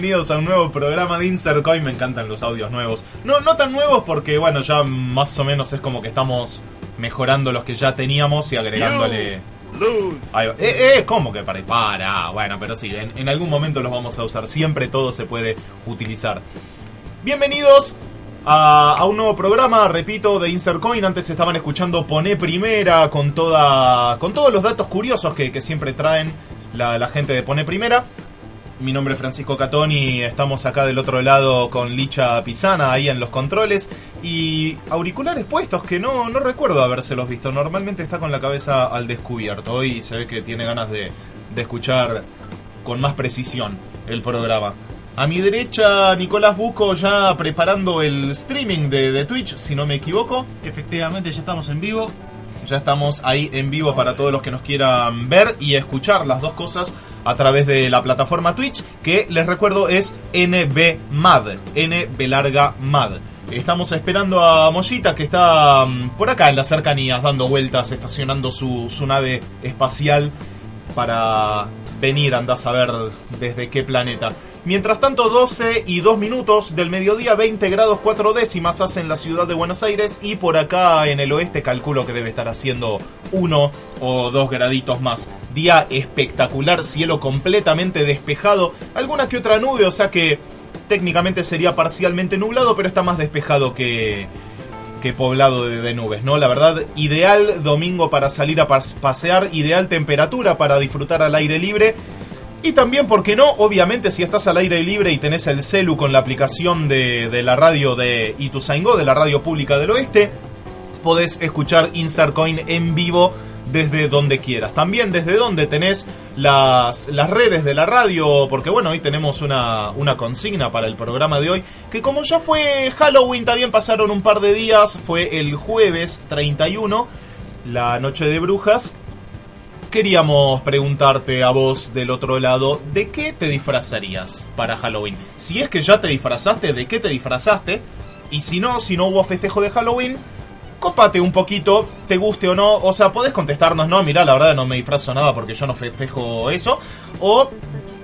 Bienvenidos a un nuevo programa de Insert Coin. Me encantan los audios nuevos. No, no tan nuevos porque, bueno, ya más o menos es como que estamos mejorando los que ya teníamos y agregándole. Lose. Ahí va. Eh, eh, ¿cómo que para? Para, bueno, pero sí, en, en algún momento los vamos a usar. Siempre todo se puede utilizar. Bienvenidos a, a un nuevo programa, repito, de Insert Coin. Antes estaban escuchando Poné Primera con toda con todos los datos curiosos que, que siempre traen la, la gente de Poné Primera. Mi nombre es Francisco Catón y estamos acá del otro lado con Licha Pisana ahí en los controles y auriculares puestos que no, no recuerdo habérselos visto. Normalmente está con la cabeza al descubierto. Hoy se ve que tiene ganas de, de escuchar con más precisión el programa. A mi derecha, Nicolás Buco ya preparando el streaming de, de Twitch, si no me equivoco. Efectivamente, ya estamos en vivo. Ya estamos ahí en vivo para todos los que nos quieran ver y escuchar las dos cosas a través de la plataforma Twitch, que les recuerdo es NBMAD, NB larga MAD. Estamos esperando a Mollita que está mm, por acá en las cercanías dando vueltas, estacionando su, nave espacial para venir, andás a ver desde qué planeta. Mientras tanto, 12 y 2 minutos del mediodía, 20 grados 4 décimas hace en la ciudad de Buenos Aires y por acá en el oeste calculo que debe estar haciendo 1 o 2 graditos más. Día espectacular, cielo completamente despejado, alguna que otra nube, o sea que técnicamente sería parcialmente nublado, pero está más despejado que, que poblado de, nubes, ¿no? La verdad, ideal domingo para salir a pas- pasear, ideal temperatura para disfrutar al aire libre. Y también, ¿por qué no? Obviamente, si estás al aire libre y tenés el celu con la aplicación de, de la radio de Ituzaingó, de la radio pública del oeste, podés escuchar Insert Coin en vivo desde donde quieras. También desde donde tenés las, las redes de la radio, porque bueno, hoy tenemos una, una consigna para el programa de hoy, que como ya fue Halloween, también pasaron un par de días, fue el jueves 31, la noche de brujas. Queríamos preguntarte a vos del otro lado, ¿de qué te disfrazarías para Halloween? Si es que ya te disfrazaste, ¿de qué te disfrazaste? Y si no, si no hubo festejo de Halloween, cópate un poquito, te guste o no. O sea, podés contestarnos, no, mira, la verdad no me disfrazo nada porque yo no festejo eso. O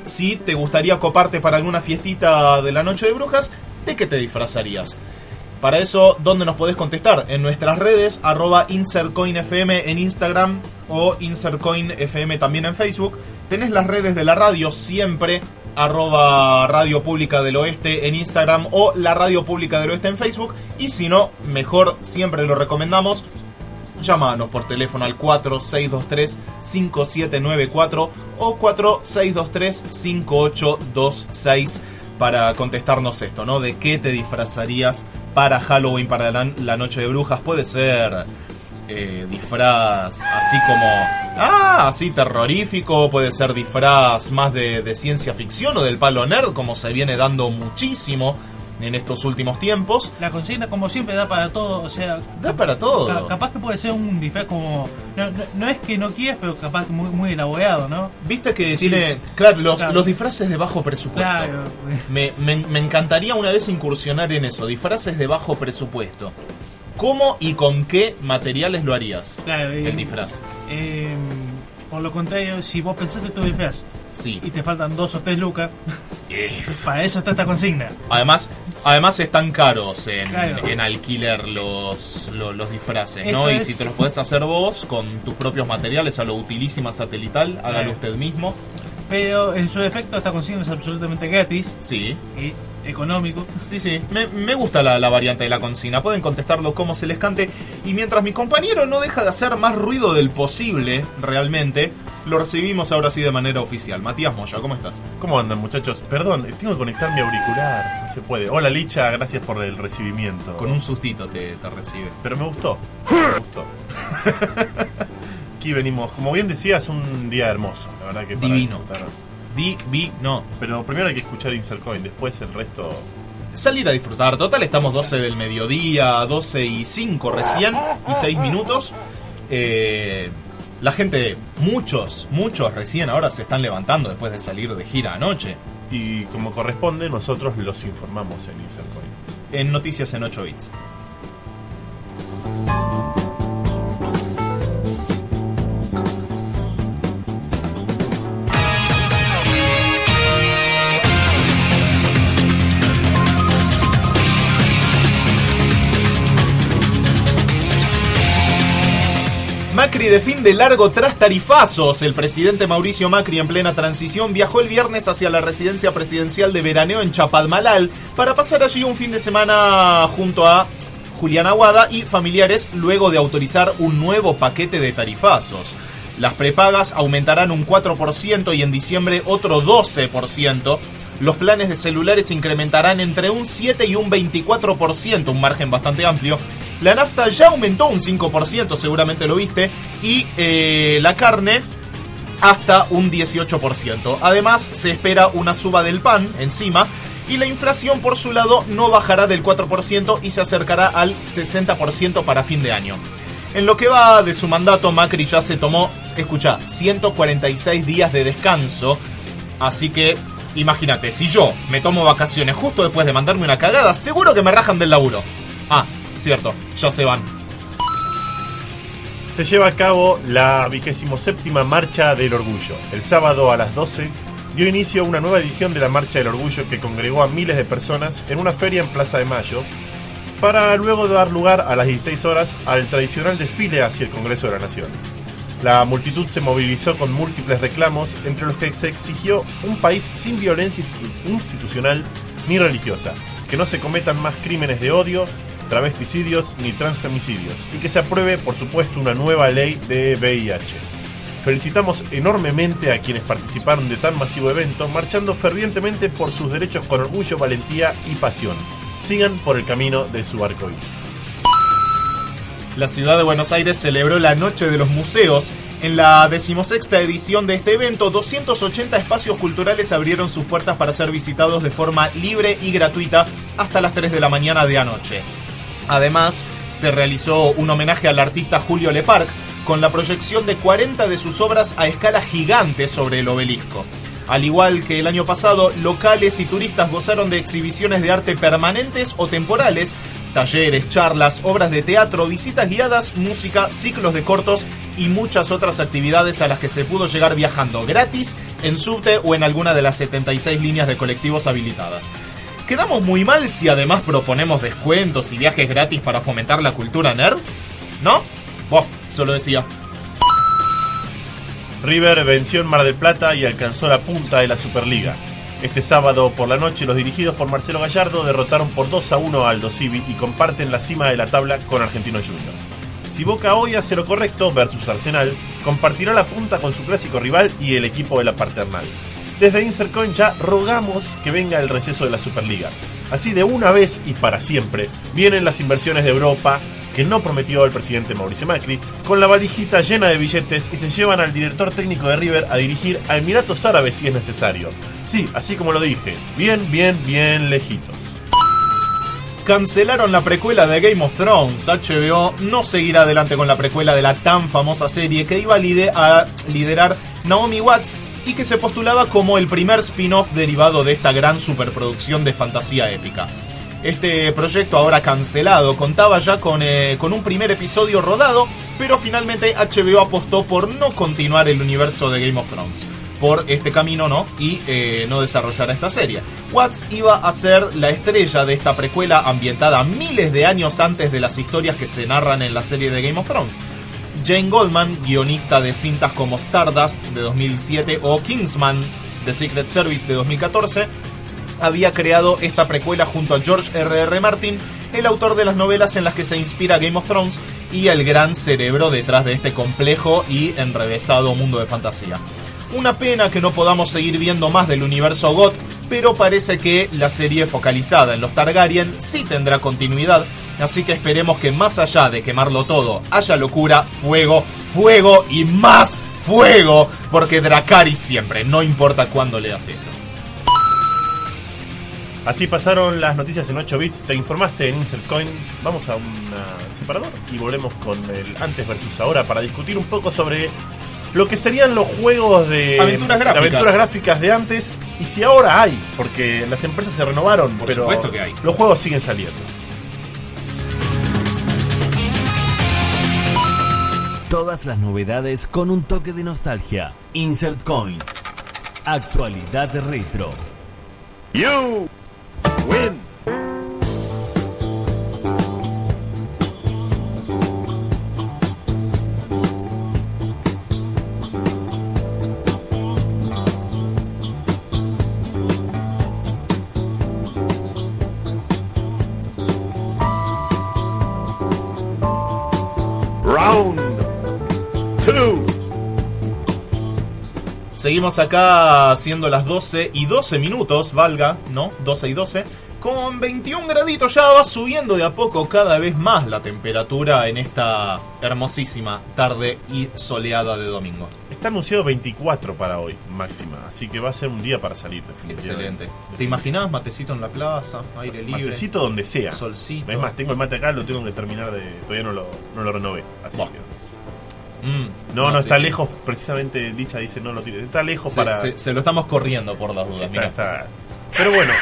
si te gustaría coparte para alguna fiestita de la noche de brujas, ¿de qué te disfrazarías? Para eso, ¿dónde nos podés contestar? En nuestras redes, arroba InsertCoinFM en Instagram o InsertCoinFM también en Facebook. Tenés las redes de la radio siempre, arroba Radio Pública del Oeste en Instagram o la Radio Pública del Oeste en Facebook. Y si no, mejor, siempre lo recomendamos, Llámanos por teléfono al 4623-5794 o 4623-5826 para contestarnos esto, ¿no? ¿De qué te disfrazarías para Halloween, para la, noche de brujas? Puede ser eh, disfraz así como... Ah, así terrorífico, puede ser disfraz más de, de ciencia ficción o del palo nerd, como se viene dando muchísimo en estos últimos tiempos. La consigna, como siempre, da para todo. O sea, Da para todo. ca- capaz que puede ser un disfraz como. No, no, no es que no quieras, pero capaz que muy, muy elaborado, ¿no? Viste que Sí, tiene, claro los, claro. los disfraces de bajo presupuesto. Claro. Me, me- me encantaría una vez incursionar en eso, disfraces de bajo presupuesto. ¿Cómo y con qué materiales lo harías? Claro, eh, El disfraz. eh, por lo contrario, si vos pensaste tu disfraz Sí. y te faltan dos o tres lucas, Eh, para eso está esta consigna. Además, además están caros en, Claro. en alquiler los, los, los disfraces, ¿no? Y si te los podés hacer vos con tus propios materiales a lo utilísima satelital, hágalo Claro. usted mismo. Pero en su defecto, esta consigna es absolutamente gratis Sí. y económico. Sí, sí, me, me gusta la, la variante de la consigna. Pueden contestarlo como se les cante. Y mientras mi compañero no deja de hacer más ruido del posible, realmente, lo recibimos ahora sí de manera oficial. Matías Moya, ¿cómo estás? ¿Cómo andan muchachos? Perdón, tengo que conectar mi auricular. No se puede. Hola Licha, gracias por el recibimiento. Con un sustito te, te recibe. Pero me gustó. Me gustó. Aquí venimos, como bien decías, un día hermoso. La verdad que para Divino. disfrutar. Divino. Pero primero hay que escuchar Insert Coin, después el resto. Salir a disfrutar. Total, estamos 12 del mediodía, 12 y 5 recién, y 6 minutos. Eh, la gente, muchos, muchos recién ahora se están levantando después de salir de gira anoche. Y como corresponde, nosotros los informamos en Insert Coin. En Noticias en 8 bits. Macri de fin de largo tras tarifazos. El presidente Mauricio Macri en plena transición viajó el viernes hacia la residencia presidencial de veraneo en Chapadmalal para pasar allí un fin de semana junto a Julián Aguada y familiares luego de autorizar un nuevo paquete de tarifazos. Las prepagas aumentarán un 4% y en diciembre otro 12%. Los planes de celulares incrementarán entre un 7 y un 24%, un margen bastante amplio. La nafta ya aumentó un 5%, seguramente lo viste. Y eh, la carne hasta un 18%. Además, se espera una suba del pan encima. Y la inflación, por su lado, no bajará del 4% y se acercará al 60% para fin de año. En lo que va de su mandato, Macri ya se tomó, escucha, 146 días de descanso. Así que, imagínate, si yo me tomo vacaciones justo después de mandarme una cagada, seguro que me rajan del laburo. Ah, cierto, ya se van. Se lleva a cabo la vigésimo séptima Marcha del Orgullo. El sábado a las 12 dio inicio una nueva edición de la Marcha del Orgullo que congregó a miles de personas en una feria en Plaza de Mayo, para luego dar lugar a las 16 horas al tradicional desfile hacia el Congreso de la Nación. La multitud se movilizó con múltiples reclamos, entre los que se exigió un país sin violencia institucional ni religiosa, que no se cometan más crímenes de odio, travesticidios ni transfemicidios, y que se apruebe, por supuesto, una nueva ley de VIH. Felicitamos enormemente a quienes participaron de tan masivo evento, marchando fervientemente por sus derechos con orgullo, valentía y pasión. Sigan por el camino de su arco iris. La ciudad de Buenos Aires celebró la Noche de los Museos. En la decimosexta edición de este evento, 280 espacios culturales abrieron sus puertas para ser visitados de forma libre y gratuita hasta las 3 de la mañana de anoche. Además, se realizó un homenaje al artista Julio Leparc con la proyección de 40 de sus obras a escala gigante sobre el obelisco. Al igual que el año pasado, locales y turistas gozaron de exhibiciones de arte permanentes o temporales, talleres, charlas, obras de teatro, visitas guiadas, música, ciclos de cortos y muchas otras actividades a las que se pudo llegar viajando gratis en subte o en alguna de las 76 líneas de colectivos habilitadas. ¿Quedamos muy mal si además proponemos descuentos y viajes gratis para fomentar la cultura nerd? ¿No? Vos, solo decía. River venció en Mar del Plata y alcanzó la punta de la Superliga. Este sábado por la noche los dirigidos por Marcelo Gallardo derrotaron por 2 a 1 a Aldo Civi y comparten la cima de la tabla con Argentinos Juniors. Si Boca hoy hace lo correcto versus Arsenal, compartirá la punta con su clásico rival y el equipo de la Paternal. Desde Insercoin ya rogamos que venga el receso de la Superliga. Así de una vez y para siempre vienen las inversiones de Europa que no prometió el presidente Mauricio Macri, con la valijita llena de billetes y se llevan al director técnico de River a dirigir a Emiratos Árabes si es necesario. Sí, así como lo dije, bien, bien, bien lejitos. Cancelaron la precuela de Game of Thrones. HBO no seguirá adelante con la precuela de la tan famosa serie que iba a liderar Naomi Watts y que se postulaba como el primer spin-off derivado de esta gran superproducción de fantasía épica. Este proyecto ahora cancelado contaba ya con, eh, con un primer episodio rodado, pero finalmente HBO apostó por no continuar el universo de Game of Thrones. Por este camino, ¿no? Y eh, no desarrollar esta serie. Watts iba a ser la estrella de esta precuela ambientada miles de años antes de las historias que se narran en la serie de Game of Thrones. Jane Goldman, guionista de cintas como Stardust de 2007 o Kingsman The Secret Service de 2014, había creado esta precuela junto a George R.R. R. Martin, el autor de las novelas en las que se inspira Game of Thrones y el gran cerebro detrás de este complejo y enrevesado mundo de fantasía. Una pena que no podamos seguir viendo más del universo GOT, pero parece que la serie focalizada en los Targaryen sí tendrá continuidad, así que esperemos que más allá de quemarlo todo, haya locura, fuego, fuego y más fuego, porque Dracarys siempre, no importa cuándo leas esto. Así pasaron las noticias en 8 bits. Te informaste en Insert Coin. Vamos a un separador y volvemos con el antes versus ahora para discutir un poco sobre lo que serían los juegos de Aventuras de gráficas. aventuras gráficas de antes y si ahora hay, porque las empresas se renovaron, Por pero supuesto que hay. los juegos siguen saliendo. Todas las novedades con un toque de nostalgia. Insert Coin. Actualidad retro. You win. Seguimos acá siendo las 12 y 12 minutos, valga, ¿no? 12 y 12. Con 21 graditos ya va subiendo de a poco cada vez más la temperatura en esta hermosísima tarde y soleada de domingo. Está anunciado 24 para hoy, máxima. Así que va a ser un día para salir, definitivamente. Excelente. ¿Te imaginabas matecito en la plaza, aire libre? Matecito donde sea. Solcito. Es más, tengo el mate acá, lo tengo que terminar de. Todavía no lo, no lo renové. Así Buah. que. Mm, No, no, sí, está sí. lejos, precisamente Dicha dice no lo tires. Está lejos para. se- se lo estamos corriendo por las dudas. Está- mira. está. Pero bueno,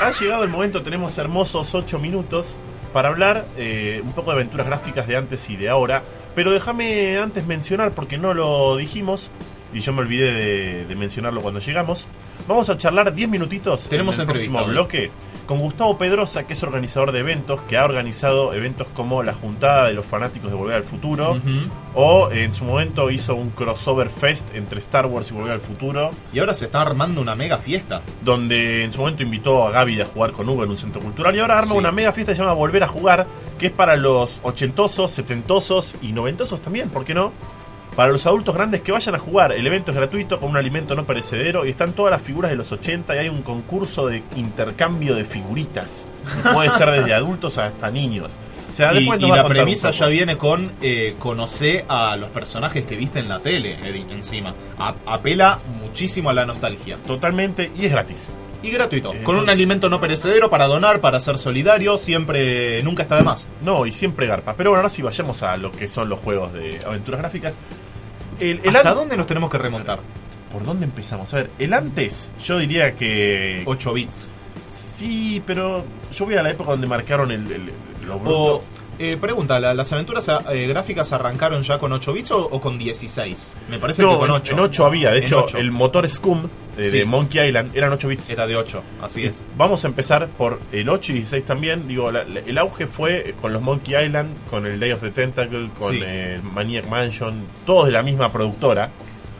ha llegado el momento, tenemos hermosos 8 minutos para hablar eh, un poco de aventuras gráficas de antes y de ahora. Pero déjame antes mencionar, porque no lo dijimos, y yo me olvidé de, de mencionarlo cuando llegamos. Vamos a charlar 10 minutitos Tenemos en el entrevista próximo bloque con Gustavo Pedrosa, que es organizador de eventos, que ha organizado eventos como la Juntada de los Fanáticos de Volver al Futuro, o en su momento hizo un crossover fest entre Star Wars y Volver al Futuro Y ahora se está armando una mega fiesta. donde en su momento invitó a Gaby a jugar con Hugo en un centro cultural y ahora arma Sí. una mega fiesta que se llama Volver a Jugar, que es para los ochentosos, setentosos y noventosos también, ¿por qué no? Para los adultos grandes que vayan a jugar, el evento es gratuito con un alimento no perecedero y están todas las figuras de los 80 y hay un concurso de intercambio de figuritas. Puede ser desde adultos hasta niños. O sea, Y, y la premisa ya viene con eh, conocer a los personajes que viste en la tele Eddie, encima. A- apela muchísimo a la nostalgia. Totalmente y es gratis. Y gratuito. Eh, con un alimento no perecedero para donar, para ser solidario, siempre, nunca está de más. No, y siempre garpa. Pero bueno, ahora sí vayamos a lo que son los juegos de aventuras gráficas. El, el ¿Hasta dónde nos tenemos que remontar? ¿Por dónde empezamos? A ver, el antes, yo diría que. 8 bits. Sí, pero yo voy a la época donde marcaron el, el- lo bruto. O, eh, pregunta, ¿la- ¿las aventuras eh, gráficas arrancaron ya con 8 bits o, o con 16? Me parece no, que con en- 8. En 8 había, de En hecho, 8. el motor Scum eh, Sí. de Monkey Island eran 8 bits. Era de 8, así es. Vamos a empezar por el 8 y 16 también. Digo, la- la- el auge fue con los Monkey Island, con el Day of the Tentacle, con Sí. eh, Maniac Mansion, todos de la misma productora.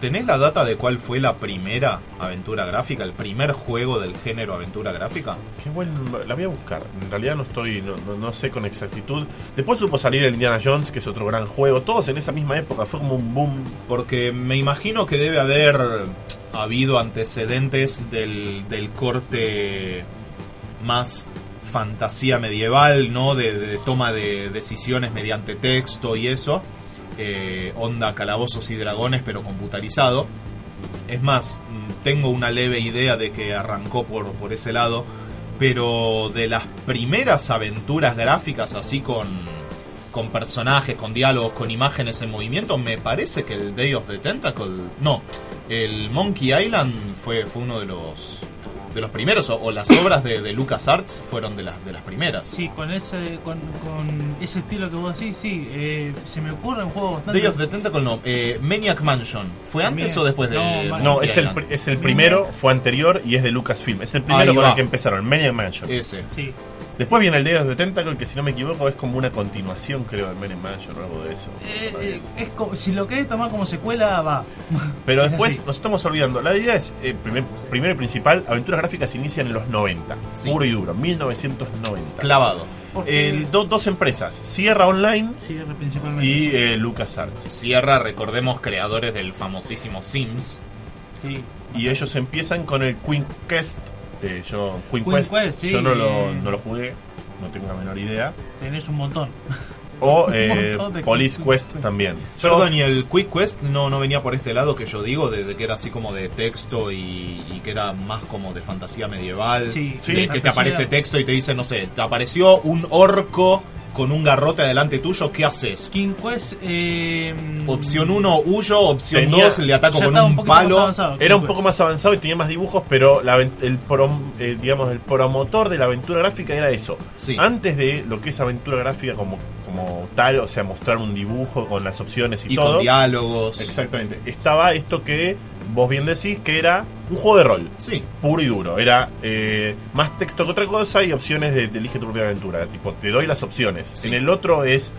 ¿Tenés la data de cuál fue la primera aventura gráfica, el primer juego del género aventura gráfica? Qué buen, la voy a buscar. En realidad no estoy, no, no- no sé con exactitud. Después supo salir el Indiana Jones, que es otro gran juego. Todos en esa misma época, fue como un boom. Porque me imagino que debe haber habido antecedentes del, del corte más fantasía medieval, ¿no? De, de toma de decisiones mediante texto y eso. Eh, onda calabozos y dragones, pero computarizado. Es más, mm, tengo una leve idea de que arrancó por, por ese lado. Pero de las primeras aventuras gráficas, así con, con personajes, con diálogos, con imágenes en movimiento, me parece que el Day of the Tentacle. No, el Monkey Island fue, fue uno de los. De los primeros, o, o las obras de, de LucasArts fueron de las, de las primeras. Sí, con ese, con, con ese estilo que vos decís, sí, eh, se me ocurre un juego bastante... Day of the Tentacle no, eh, Maniac Mansion. ¿Fue antes o después de.? No, No, es el, es el primero, fue anterior y es de Lucasfilm. Es el Ahí primero con va. el que empezaron, Maniac Mansion. Ese. Sí, Después viene el Day of the Tentacle, que si no me equivoco es como una continuación, creo, del Men in Mansion o algo de eso. Eh, eh, es como, si lo querés tomar como secuela, va. Pero Es después nos estamos olvidando. La idea es, eh, primer- primero y principal, aventuras gráficas inician en los 90. Sí. Puro y duro, 1990. Clavado. El- do- dos empresas, Sierra Online y sí. eh, LucasArts. Sierra, recordemos, creadores del famosísimo Sims. Sí. Y ellos empiezan con el Queen Quest. Eh, yo, Queen, Queen Quest, Quest, sí, yo no lo, no lo jugué, no tengo la menor idea. Tenés un montón. O eh, Police Quest también. Perdón, y el Quick Quest no, no venía por este lado que yo digo, de, de que era así como de texto y, y que era más como de fantasía medieval. Sí, Sí, de que te aparece texto y te dice, no sé, te apareció un orco con un garrote adelante tuyo, ¿qué haces? King Quest. Eh, Opción 1, huyo. Opción Tenía- 2, le ataco con un más palo. avanzado, Era un poco más avanzado y tenía más dibujos, pero la el, prom- eh, digamos, el promotor de la aventura gráfica era eso. Sí. Antes de lo que es aventura gráfica como, como tal, o sea, mostrar un dibujo con las opciones y, Y todo. con diálogos. Exactamente. Estaba esto que vos bien decís que era un juego de rol. Sí. Puro y duro. Era eh, más texto que otra cosa y opciones de, de elige tu propia aventura. Tipo, te doy las opciones. Sí. En el otro es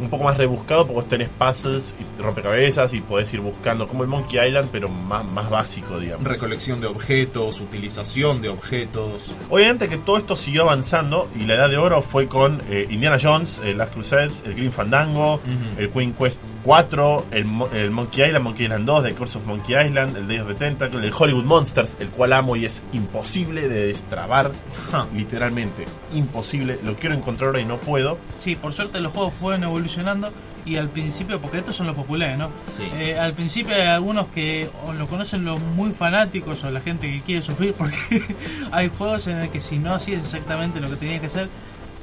un poco más rebuscado porque tenés puzzles y rompecabezas y podés ir buscando como el Monkey Island, pero más, más básico, digamos. Recolección de objetos, utilización de objetos. Obviamente que todo esto siguió avanzando y la edad de oro fue con eh, Indiana Jones, el Last Crusades, el Green Fandango, el Queen Quest 4, el, el Monkey Island, Monkey Island 2, The Curse of Monkey Island, el Days of the Tentacle, el Hollywood Monsters, el cual amo y es imposible de destrabar, literalmente imposible. Lo quiero encontrar ahora y no puedo. Sí, por suerte los juegos fueron evolucionando y al principio, porque estos son los populares, ¿no? Sí. Eh, al principio hay algunos que o lo conocen los muy fanáticos o la gente que quiere sufrir porque hay juegos en el que si no hacías exactamente lo que tenías que hacer,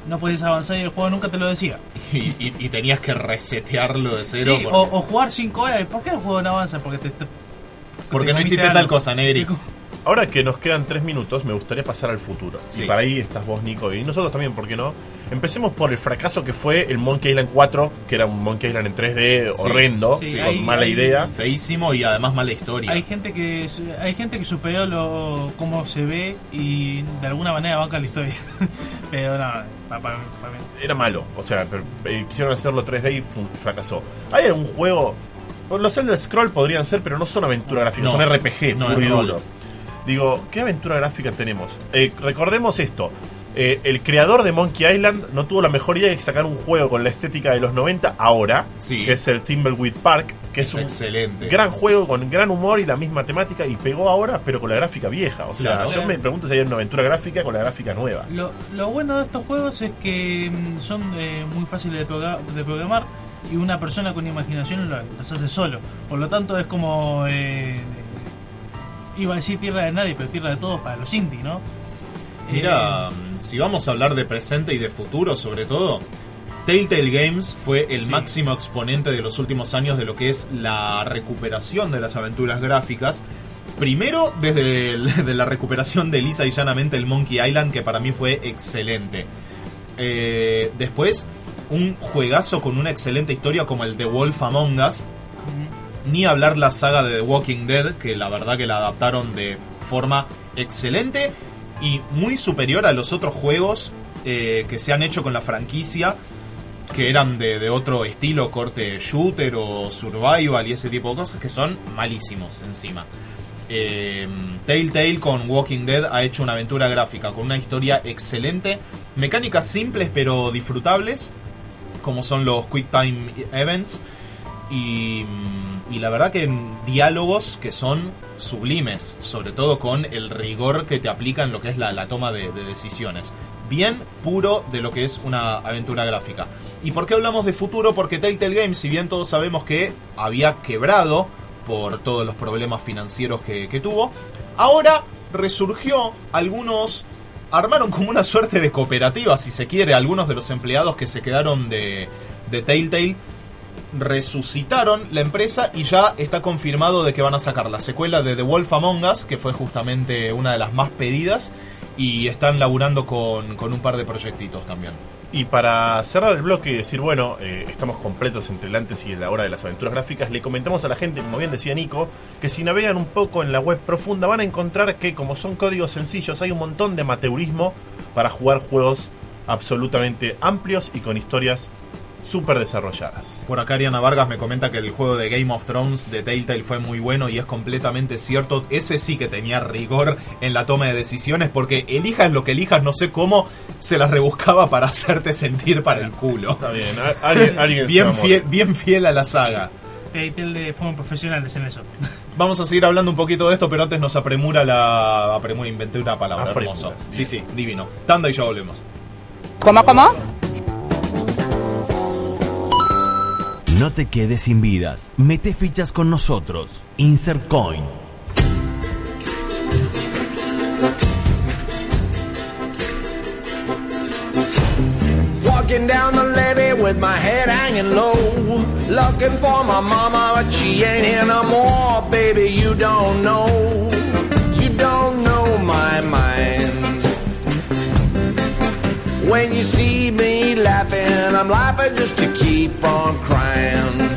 no podías avanzar y el juego nunca te lo decía. Y, y- y tenías que resetearlo de cero. Sí, porque, o, o jugar 5 horas. ¿Por qué el juego no avanza? Porque te... te- porque no hiciste algo. tal cosa, Negri. Ahora que nos quedan tres minutos, me gustaría pasar al futuro. Sí. Y para ahí estás vos, Nico, y nosotros también, ¿por qué no? Empecemos por el fracaso que fue el Monkey Island 4, que era un Monkey Island en 3D Sí. horrendo, Sí, con ahí- mala ahí- idea. Feísimo y además mala historia. Hay gente que hay gente que superó lo cómo se ve y de alguna manera banca la historia. Pero no, para, para- para mí. Era malo, o sea, pero, eh, quisieron hacerlo 3D y fracasó. ¿Hay algún juego? Los Elder Scroll podrían ser, pero no son aventura gráfica, No. son RPG, No, puro es y rol. duro. Digo, ¿qué aventura gráfica tenemos? Eh, recordemos esto. eh, el creador de Monkey Island no tuvo la mejor idea de sacar un juego con la estética de los 90 ahora, Sí. que es el Thimbleweed Park, que es, Es un excelente. gran juego con gran humor y la misma temática y pegó ahora, pero con la gráfica vieja. O sea, Claro. yo me pregunto si hay una aventura gráfica con la gráfica nueva. Lo, lo bueno de estos juegos es que mm, son eh, muy fáciles de, progra- de programar y una persona con imaginación lo- los hace solo. Por lo tanto es como... eh, iba a decir tierra de nadie, pero tierra de todos para los indie, ¿no? Mira, Eh, si vamos a hablar de presente y de futuro, sobre todo, Telltale Games fue el Sí. máximo exponente de los últimos años de lo que es la recuperación de las aventuras gráficas. Primero, desde el- de la recuperación de lisa y llanamente el Monkey Island, que para mí fue excelente. Eh, después, un juegazo con una excelente historia como el de Wolf Among Us, mm, ni hablar la saga de The Walking Dead, que la verdad que la adaptaron de forma excelente y muy superior a los otros juegos eh, que se han hecho con la franquicia, que eran de, otro estilo, corte shooter o survival y ese tipo de cosas, que son malísimos encima. Eh, Telltale con Walking Dead ha hecho una aventura gráfica con una historia excelente, mecánicas simples pero disfrutables, como son los Quick Time Events, y, mm, y la verdad que diálogos que son sublimes, sobre todo con el rigor que te aplica en lo que es la, la toma de, de decisiones. Bien puro de lo que es una aventura gráfica. ¿Y por qué hablamos de futuro? Porque Telltale Games, si bien todos sabemos que había quebrado por todos los problemas financieros que, tuvo, ahora resurgió algunos armaron como una suerte de cooperativa, si se quiere, algunos de los empleados que se quedaron de Telltale resucitaron la empresa y ya está confirmado de que van a sacar la secuela de The Wolf Among Us, que fue justamente una de las más pedidas, y están laburando con, con un par de proyectitos también. Y para cerrar el bloque y decir, bueno, eh, estamos completos entre el antes y la hora de las aventuras gráficas, le comentamos a la gente, como bien decía Nico, que si navegan un poco en la web profunda van a encontrar que como son códigos sencillos hay un montón de amateurismo para jugar juegos absolutamente amplios y con historias súper desarrolladas. Por acá Ariana Vargas me comenta que el juego de Game of Thrones de Telltale fue muy bueno y es completamente cierto. Ese sí que tenía rigor en la toma de decisiones porque elijas lo que elijas, no sé cómo se las rebuscaba para hacerte sentir para el culo. Está bien, alguien, alguien Bien fiel, bien fiel a la saga. Telltale fueron profesionales en eso. Vamos a seguir hablando un poquito de esto, pero antes nos apremura la. Apremura, inventé una palabra Apremura, hermoso. bien. Sí, sí, divino. Tanda y ya volvemos. ¿Cómo, cómo? No te quedes sin vidas. Mete fichas con nosotros. Insert Coin. Walking down the levee with my head hanging low. Looking for my mama, but she ain't here no more. Baby, you don't know. When you see me laughing, I'm laughing just to keep on crying.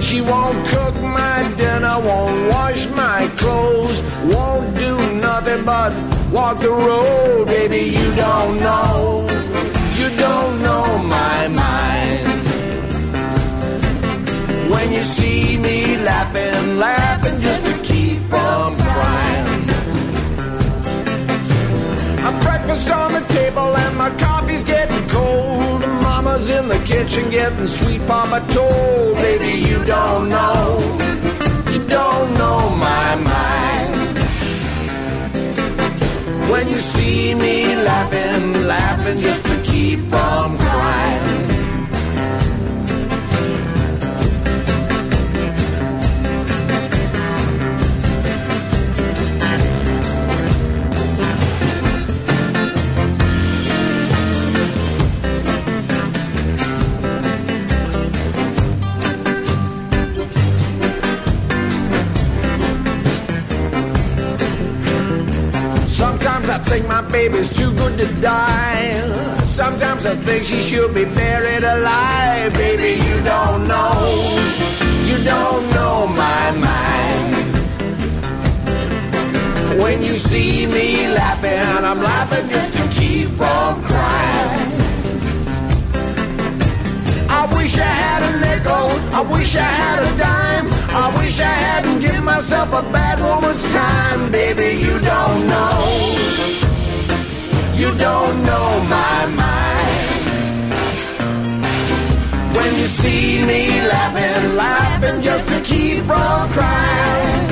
She won't cook my dinner, won't wash my clothes, won't do nothing but walk the road, baby. You don't know, you don't know my mind. When you see breakfast on the table and my coffee's getting cold. Mama's in the kitchen getting sweet papa told. Baby, you don't know, you don't know my mind. When you see me laughing, laughing just to keep from baby's too good to die. Sometimes I think she should be buried alive. Baby, you don't know. You don't know my mind. When you see me laughing, I'm laughing just to keep from crying. I wish I had a nickel. I wish I had a dime. I wish I hadn't given myself a bad woman's time. Baby, you don't know. You don't know my mind. When you see me laughing, laughing just to keep from crying.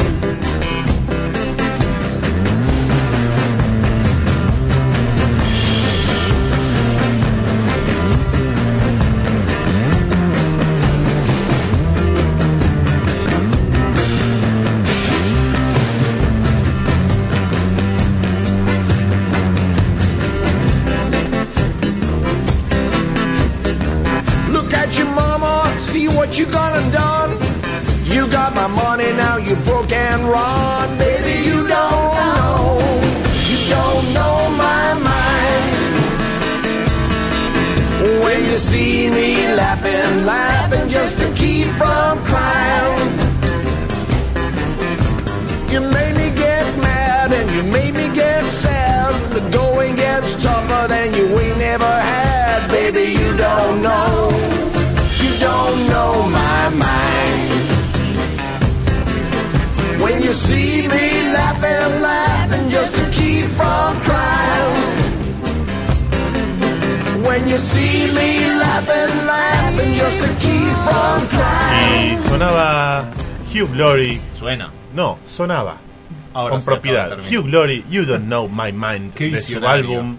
Ahora con propiedad. Hugh Glory, You Don't Know My Mind. Qué de su álbum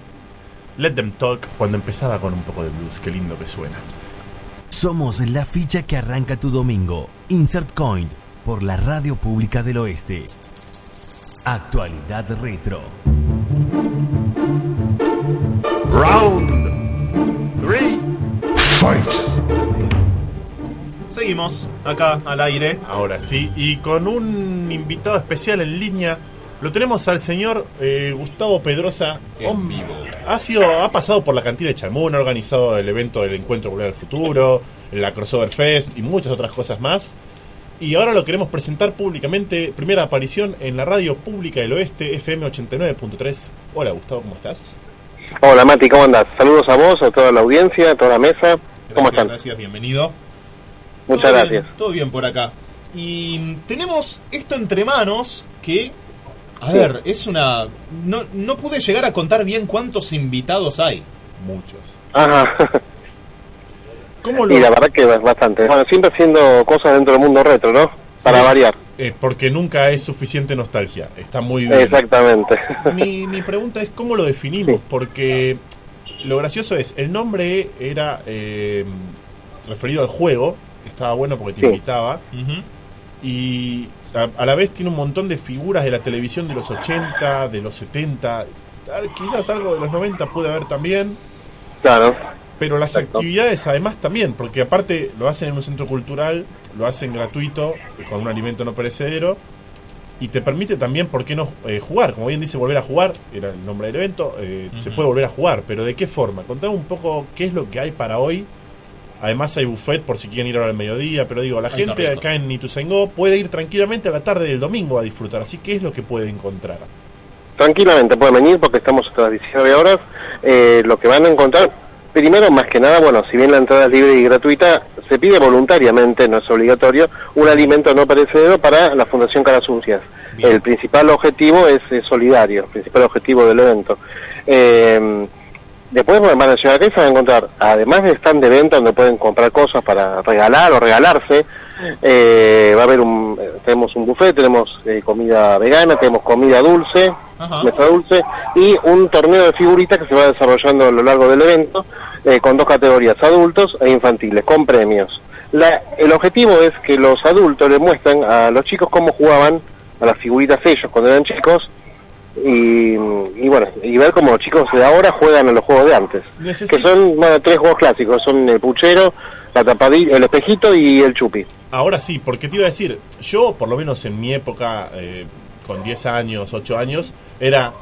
Let Them Talk. Cuando empezaba con un poco de blues. Qué lindo que suena. Somos la ficha que arranca tu domingo. Insert Coin por la Radio Pública del Oeste. Actualidad Retro. Round Acá al aire. Ahora sí. Y con un invitado especial en línea. Lo tenemos al señor eh, Gustavo Pedrosa. En vivo. Ha sido, ha pasado por la cantina de Chamún, ha organizado el evento del Encuentro Volver al Futuro, la Crossover Fest y muchas otras cosas más. Y ahora lo queremos presentar públicamente. Primera aparición en la radio pública del oeste, FM 89.3. Hola Gustavo, ¿cómo estás? Hola Mati, ¿cómo andás? Saludos a vos, a toda la audiencia, a toda la mesa. ¿Cómo Gracias, están? gracias, bienvenido. Muchas Todo gracias. bien, todo bien por acá. Y mm, tenemos esto entre manos que, a ver, es una... No, no pude llegar a contar bien cuántos invitados hay. Muchos. Ajá. ¿Cómo lo, Y la verdad que es bastante. Bueno, siempre haciendo cosas dentro del mundo retro, ¿no? Para Sí. variar. eh, porque nunca es suficiente nostalgia. Está muy bien. Exactamente. Mi, mi pregunta es cómo lo definimos, Sí. porque lo gracioso es, el nombre era eh, referido al juego, estaba bueno porque te Sí. invitaba, y a, a la vez tiene un montón de figuras de la televisión de los 80, de los 70, tal- quizás algo de los 90 puede haber también, Claro. pero las Exacto. actividades además también, porque aparte lo hacen en un centro cultural, lo hacen gratuito, con un alimento no perecedero, y te permite también, ¿por qué no eh, jugar? Como bien dice, volver a jugar, era el nombre del evento, eh, se puede volver a jugar, pero ¿de qué forma? Contame un poco qué es lo que hay para hoy. Además hay buffet por si quieren ir ahora al mediodía, pero digo, la Ay, gente rico. acá en Ituzaingó puede ir tranquilamente a la tarde del domingo a disfrutar, así que es lo que puede encontrar. Tranquilamente pueden venir porque estamos hasta las 19 horas. Eh, lo que van a encontrar primero, más que nada, bueno, si bien la entrada es libre y gratuita, se pide voluntariamente, no es obligatorio, un alimento no perecedero para la Fundación Caras Sucias. Bien. El principal objetivo es, es solidario, el principal objetivo del evento. Eh, después bueno, van a llegar acá y se van a encontrar, además de stand de venta donde pueden comprar cosas para regalar o regalarse, eh, va a haber un, eh, tenemos un buffet, tenemos eh, comida vegana, tenemos comida dulce, Ajá. mesa dulce, y un torneo de figuritas que se va desarrollando a lo largo del evento, eh, con dos categorías, adultos e infantiles, con premios. La- el objetivo es que los adultos le muestren a los chicos cómo jugaban a las figuritas ellos cuando eran chicos, y, y bueno, y ver cómo los chicos de ahora juegan a los juegos de antes. Necesito- Que son bueno, tres juegos clásicos, son el puchero, la tapadilla, el espejito y el chupi. Ahora sí, porque te iba a decir, yo por lo menos en mi época, eh, con 10 años, 8 años, era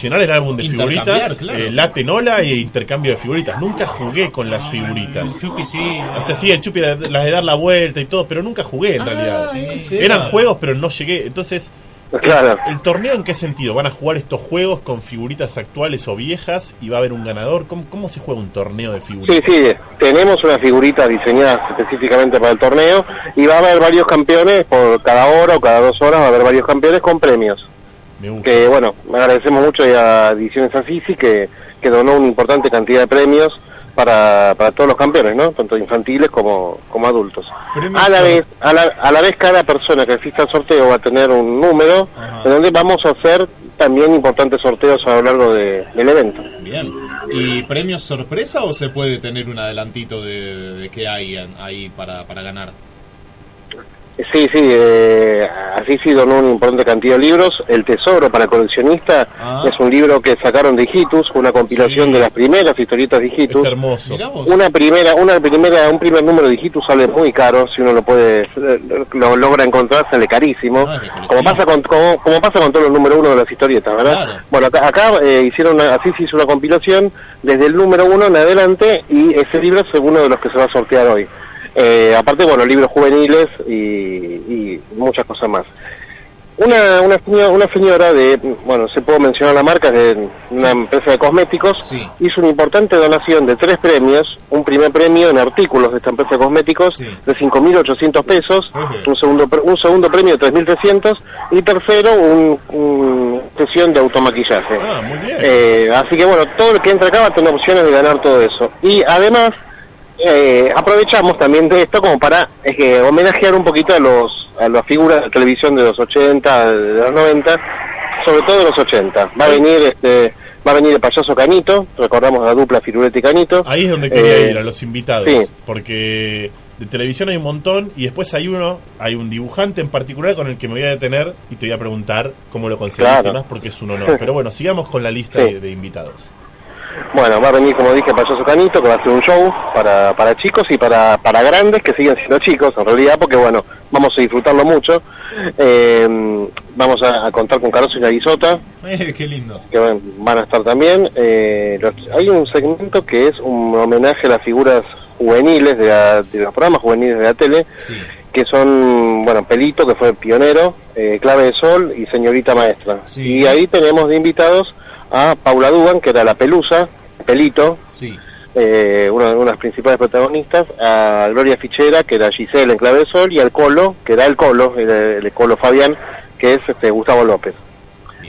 llenar el álbum de figuritas, claro. eh, la tenola e intercambio de figuritas. Nunca jugué con las figuritas. El Chupi sí. O sea, sí, el chupi, la- las de dar la vuelta y todo, pero nunca jugué en Ah, realidad. ese Eran era. juegos, pero no llegué. Entonces, Claro. ¿el torneo en qué sentido? ¿Van a jugar estos juegos con figuritas actuales o viejas y va a haber un ganador? ¿Cómo, cómo se juega un torneo de figuritas? Sí, sí, tenemos una figurita diseñada específicamente para el torneo y va a haber varios campeones por cada hora o cada dos horas va a haber varios campeones con premios. Me gusta. Que bueno, agradecemos mucho a Ediciones Assisi que, que donó una importante cantidad de premios para, para todos los campeones, ¿no? Tanto infantiles como, como adultos. A la vez, a la, a la vez cada persona que asista al sorteo va a tener un número Ajá. en donde vamos a hacer también importantes sorteos a lo largo de- del evento. Bien. ¿Y premios sorpresa o se puede tener un adelantito de, de qué hay ahí para, para ganar? Sí, sí, eh, así sí donó una importante cantidad de libros. El Tesoro para coleccionista Ah. es un libro que sacaron de Hijitus, una compilación Sí. de las primeras historietas de Hijitus. Es hermoso. Una primera, una primera, un primer número de Hijitus sale muy caro, si uno lo puede, lo logra encontrar sale carísimo, Ah, como pasa con, como, como pasa con todos los número uno de las historietas, ¿verdad? Claro. Bueno, acá, acá, eh, hicieron, una- así se hizo una compilación desde el número uno en adelante y ese libro es uno de los que se va a sortear hoy. Eh, aparte, bueno, libros juveniles y, y muchas cosas más. Una, una, señora, una señora de, bueno, se puedo mencionar la marca, de una empresa de cosméticos, Sí. hizo una importante donación de tres premios, un primer premio en artículos de esta empresa de cosméticos Sí. de 5.800 pesos, un segundo un segundo premio de 3.300 y tercero un, un sesión de automaquillaje. Ah, muy bien. Eh, así que bueno, todo el que entra acá va a tener opciones de ganar todo eso. Y además, eh, aprovechamos también de esto como para que homenajear un poquito a los a las figuras de televisión de los 80, de los 90, sobre todo de los 80. Va a venir este va a venir el payaso Canito, recordamos la dupla Firulete y Canito. Ahí es donde quería Eh, ir, a los invitados. sí. Porque de televisión hay un montón y después hay uno, hay un dibujante en particular con el que me voy a detener y te voy a preguntar cómo lo conseguiste Claro. más porque es un honor. Pero bueno, sigamos con la lista Sí. de, de invitados. Bueno, va a venir, como dije, Payaso Canito, que va a hacer un show para, para chicos y para, para grandes que siguen siendo chicos, en realidad, porque bueno, vamos a disfrutarlo mucho. Eh, vamos a, a contar con Caroso y Naguisota, Eh, qué lindo. que van, van a estar también. Eh, los- hay un segmento que es un homenaje a las figuras juveniles de, la- de los programas juveniles de la tele, Sí. que son, bueno, Pelito, que fue pionero, eh, Clave de Sol y Señorita Maestra. Sí. Y ahí tenemos de invitados a Paula Dugan, que era la Pelusa, Pelito, Sí. eh, una, una de las principales protagonistas, a Gloria Fichera, que era Giselle en Clave de Sol, y al Colo, que era el Colo, el, el Colo Fabián, que es este, Gustavo López.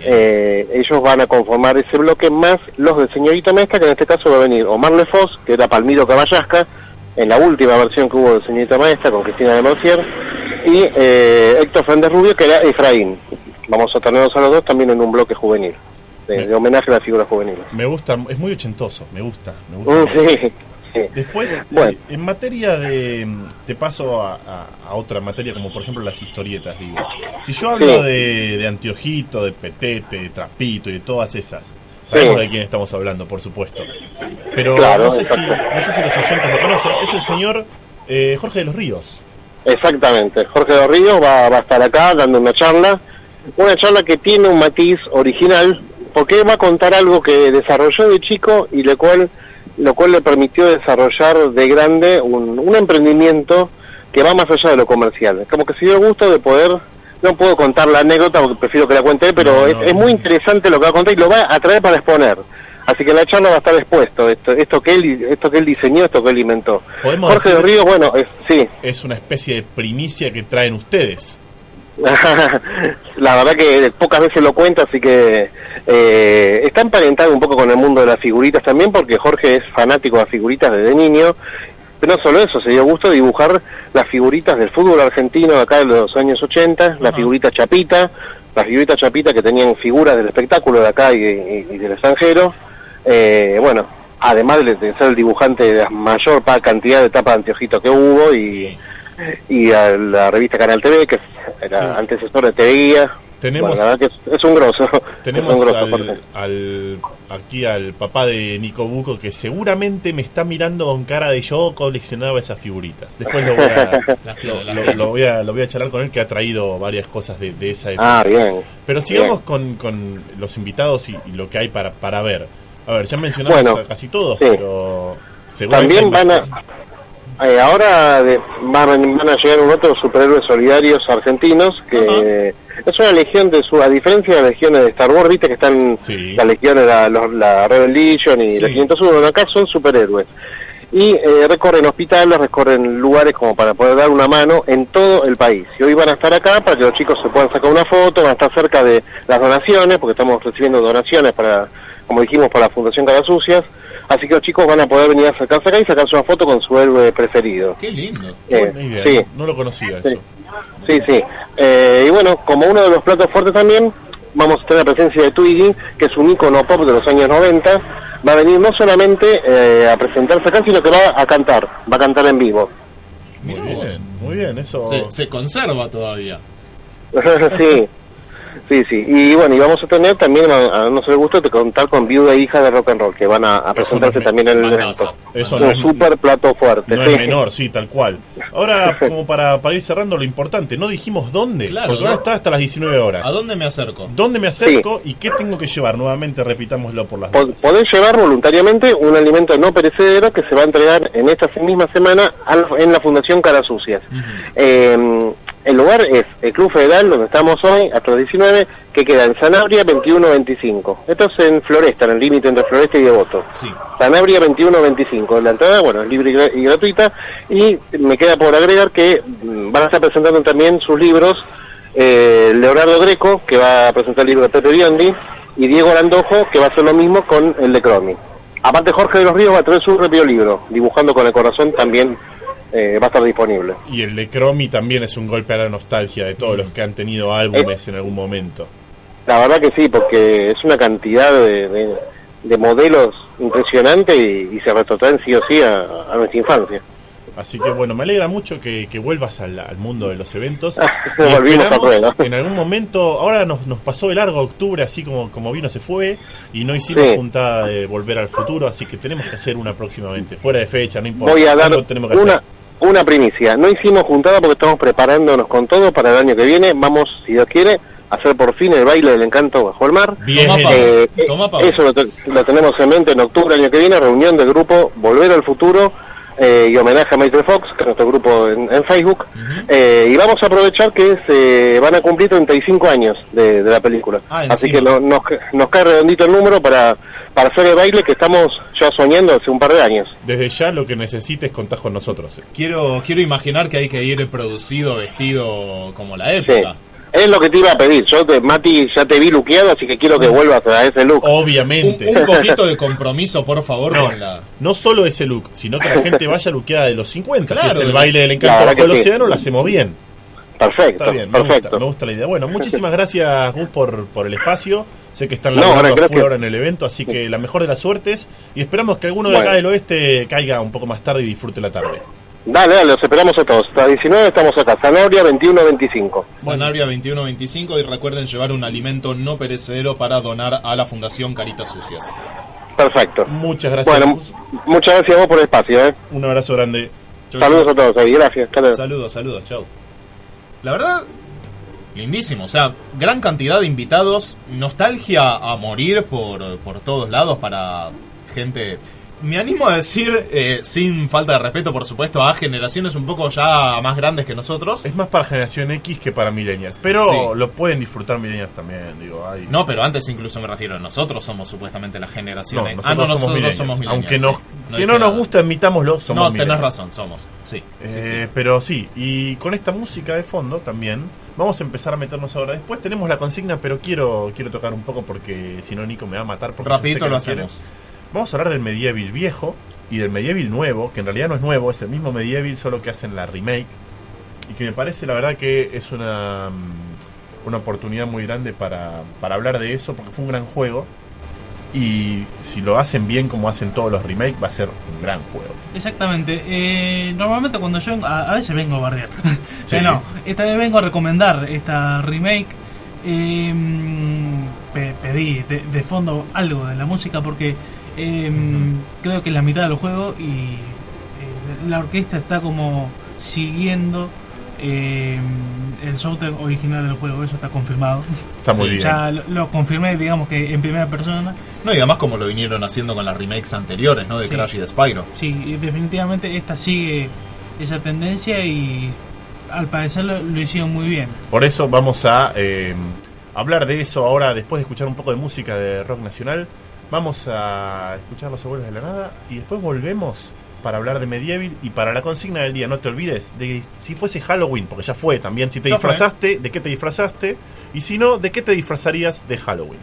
Eh, ellos van a conformar ese bloque más los de Señorita Maestra, que en este caso va a venir Omar Lefos, que era Palmiro Caballasca, en la última versión que hubo de Señorita Maestra con Cristina de Mercier, y eh, Héctor Fernández Rubio, que era Efraín. Vamos a tenerlos a los dos también en un bloque juvenil, de, de homenaje a las figuras juveniles. Me gusta, es muy ochentoso, me gusta. Me gusta Mm, mucho. sí, sí. Después, Bueno. eh, en materia de. Te paso a, a- a otra materia, como por ejemplo las historietas, digo. Si yo hablo Sí. de, de Antiojito, de Petete, de Trapito y de todas esas, sabemos de quién estamos hablando, por supuesto. Pero Claro, no, sé si, no sé si los oyentes lo conocen. Es el señor eh, Jorge de los Ríos. Exactamente. Jorge de Ríos va, va a estar acá dando una charla, una charla que tiene un matiz original, porque va a contar algo que desarrolló de chico y lo cual, lo cual le permitió desarrollar de grande un, un emprendimiento que va más allá de lo comercial. Como que se dio el gusto de poder, no puedo contar la anécdota porque prefiero que la cuente pero No, es, no, es no. muy interesante lo que va a contar y lo va a traer para exponer. Así que la charla va a estar expuesto esto, esto que él esto que él diseñó, esto que él inventó. Jorge de Ríos, bueno, es- sí, Es una especie de primicia que traen ustedes. la verdad que pocas veces lo cuento, así que eh, está emparentado un poco con el mundo de las figuritas también, porque Jorge es fanático de las figuritas desde niño. Pero no solo eso, se dio gusto de dibujar las figuritas del fútbol argentino de acá de los años 80, la figurita Chapita, las figuritas Chapita que tenían figuras del espectáculo de acá y, y- y del extranjero. Eh, bueno, además de, ser el dibujante de la mayor cantidad de tapas de anteojitos que hubo y, y a la revista Canal TV, que era Sí. antecesor de TV Guía. Tenemos- Bueno, la verdad que es, es un grosso. Tenemos es un grosso, al, aquí al papá de Nico Buco que seguramente me está mirando con cara de yo coleccionaba esas figuritas. Después lo voy a, lo, lo- voy a, lo voy a charlar con él que ha traído varias cosas de, de esa época. Ah, bien. Pero sigamos Bien. con, con los invitados y, y lo que hay para, para ver. A ver, ya mencionamos Bueno, a casi todos, sí. pero seguramente También van a... eh, ahora de- van, van a llegar un otro superhéroes solidarios argentinos que es una legión de su a diferencia de las legiones de Star Wars viste que están Sí. las legiones la, la Rebel Legion y Sí. la 501 bueno, acá son superhéroes. Y eh, recorren hospitales recorren lugares como para poder dar una mano en todo el país. Y hoy van a estar acá para que los chicos se puedan sacar una foto van a estar cerca de las donaciones porque estamos recibiendo donaciones para como dijimos para la Fundación Caras Sucias Así que los chicos van a poder venir a sacarse acá y sacarse una foto con su héroe preferido. Qué lindo. Qué Eh, buena idea, sí, no, no lo conocía Sí. eso. sí, sí. Eh, y bueno, como uno de los platos fuertes también, vamos a tener la presencia de Twiggy, que es un ícono pop de los años 90. Va a venir no solamente eh, a presentarse acá, sino que va a cantar, va a cantar en vivo. Muy bien, muy bien, eso. Se, se conserva todavía. sí, sí, sí. Y bueno, y vamos a tener también, a, a no ser gusto, de contar con Viuda e Hija de Rock and Roll, que van a, a presentarse también en el evento. Eso un no es, super plato fuerte. no sí. es menor, sí, tal cual. Ahora, como para, para ir cerrando lo importante, no dijimos dónde, Claro, porque van a ¿no? estar hasta las 19 horas. ¿A dónde me acerco? ¿Dónde me acerco y qué tengo que llevar? Nuevamente, repitámoslo por las Po- dudas. Podés llevar voluntariamente un alimento no perecedero que se va a entregar en esta misma semana al- en la Fundación Caras Sucias. Eh, el lugar es el Club Federal, donde estamos hoy, hasta las 19, que queda en Sanabria 2125. Esto es en Floresta, en el límite entre Floresta y Devoto. Sí. Sanabria 2125. La entrada, bueno, es libre y gra- y gratuita. Y me queda por agregar que mm, van a estar presentando también sus libros eh, Leonardo Greco, que va a presentar el libro de Pepe Biondi, y Diego Arandojo, que va a hacer lo mismo con el de Cromi. Aparte, Jorge de los Ríos va a traer su propio libro, Dibujando con el Corazón, también eh, va a estar disponible. Y el de Cromi también es un golpe a la nostalgia de todos los que han tenido álbumes en algún momento. La verdad que sí, porque es una cantidad de, de- de modelos impresionante y, y se retrotraen sí o sí a, a nuestra infancia. Así que bueno, me alegra mucho que, que vuelvas al, al mundo de los eventos. Volvimos en algún momento, ahora nos, nos pasó de largo octubre, así como, como vino se fue, y no hicimos Sí. juntada de volver al futuro, así que tenemos que hacer una próximamente, fuera de fecha, no importa. Voy a dar algo tenemos que una, hacer. Una primicia. No hicimos juntada porque estamos preparándonos con todo para el año que viene. Vamos, si Dios quiere, a hacer por fin el baile del encanto bajo el mar. Bien. Eh, eh, Toma, eso lo, te- lo tenemos en mente en octubre del año que viene, reunión del grupo Volver al Futuro eh, y homenaje a Michael Fox, que es nuestro grupo en, en Facebook. Eh, y vamos a aprovechar que se van a cumplir 35 años de, de la película. Ah, Así que no- nos, nos cae redondito el número para, para hacer el baile que estamos ya soñando hace un par de años. Desde ya lo que necesites contás con nosotros. Quiero, quiero imaginar que hay que ir producido, vestido como la Sí. época. Es lo que te iba a pedir. Yo, te, Mati, ya te vi luqueado, así que quiero que vuelvas a ese look. Obviamente. Un, un poquito de compromiso, por favor, No, con la... no solo ese look, sino que la gente vaya luqueada de los 50. Claro, si es el baile del encanto bajo el sí. océano, lo hacemos bien. Perfecto, Está bien, me perfecto. gusta, me gusta la idea. Bueno, muchísimas gracias, Gus, por, por el espacio. Sé que están No, laburando a gracias. full ahora en el evento, así que la mejor de las suertes. Y esperamos que alguno de acá Bueno. del oeste caiga un poco más tarde y disfrute la tarde. Dale, dale, los esperamos a todos. Hasta 19 estamos acá, Zanabria 21-25. Sanabria 2125 y recuerden llevar un alimento no perecedero para donar a la Fundación Caritas Sucias. Perfecto. Muchas gracias. Bueno, Gus. muchas gracias a vos por el espacio. ¿eh? Un abrazo grande. Chau, Saludos chau. a todos ahí, gracias. Saludos, saludos, chau. La verdad, lindísimo. O sea, gran cantidad de invitados. Nostalgia a morir por, por todos lados para gente me animo a decir, eh, sin falta de respeto, por supuesto, a generaciones un poco ya más grandes que nosotros. Es más para generación X que para millennials. Pero Sí. lo pueden disfrutar millennials también. Digo, hay- No, pero antes incluso me refiero, nosotros somos supuestamente la generación. No, nosotros, ah, no, somos, nosotros millennials. somos millennials, Aunque no, sí. que no nos gusta, admitámoslo, somos No, tenés razón, somos. Sí, Eh, sí. Pero sí, y con esta música de fondo también, vamos a empezar a meternos ahora. Después tenemos la consigna, pero quiero quiero tocar un poco porque si no Nico me va a matar. Porque Rapidito lo quiere. Vamos a hablar del Medieval viejo y del Medieval nuevo, que en realidad no es nuevo, es el mismo Medieval, solo que hacen la remake. Y que me parece, la verdad, que es una, mm, una oportunidad muy grande para, para hablar de eso, porque fue un gran juego. Y si lo hacen bien como hacen todos los remakes, va a ser un gran juego. Exactamente. Eh, normalmente cuando yo a, a veces vengo a bardear. Sí. Pero no, esta vez vengo a recomendar esta remake. Eh, pe- pedí de, de fondo algo de la música porque eh, creo que es la mitad del juego y eh, la orquesta está como siguiendo eh, el soundtrack original del juego. Eso está confirmado. Está muy Sí, bien. Ya lo, lo confirmé, digamos que en primera persona. No, y además como lo vinieron haciendo con las remakes anteriores, ¿no? De Sí. Crash y de Spyro. Sí, definitivamente esta sigue esa tendencia y al parecer lo, lo hicieron muy bien. Por eso vamos a eh, hablar de eso ahora, después de escuchar un poco de música de rock nacional. Vamos a escuchar Los Abuelos de la Nada y después volvemos para hablar de Medieval y para la consigna del día. No te olvides de que si fuese Halloween, porque ya fue también, si te Ya fue. disfrazaste, de qué te disfrazaste y si no, de qué te disfrazarías de Halloween.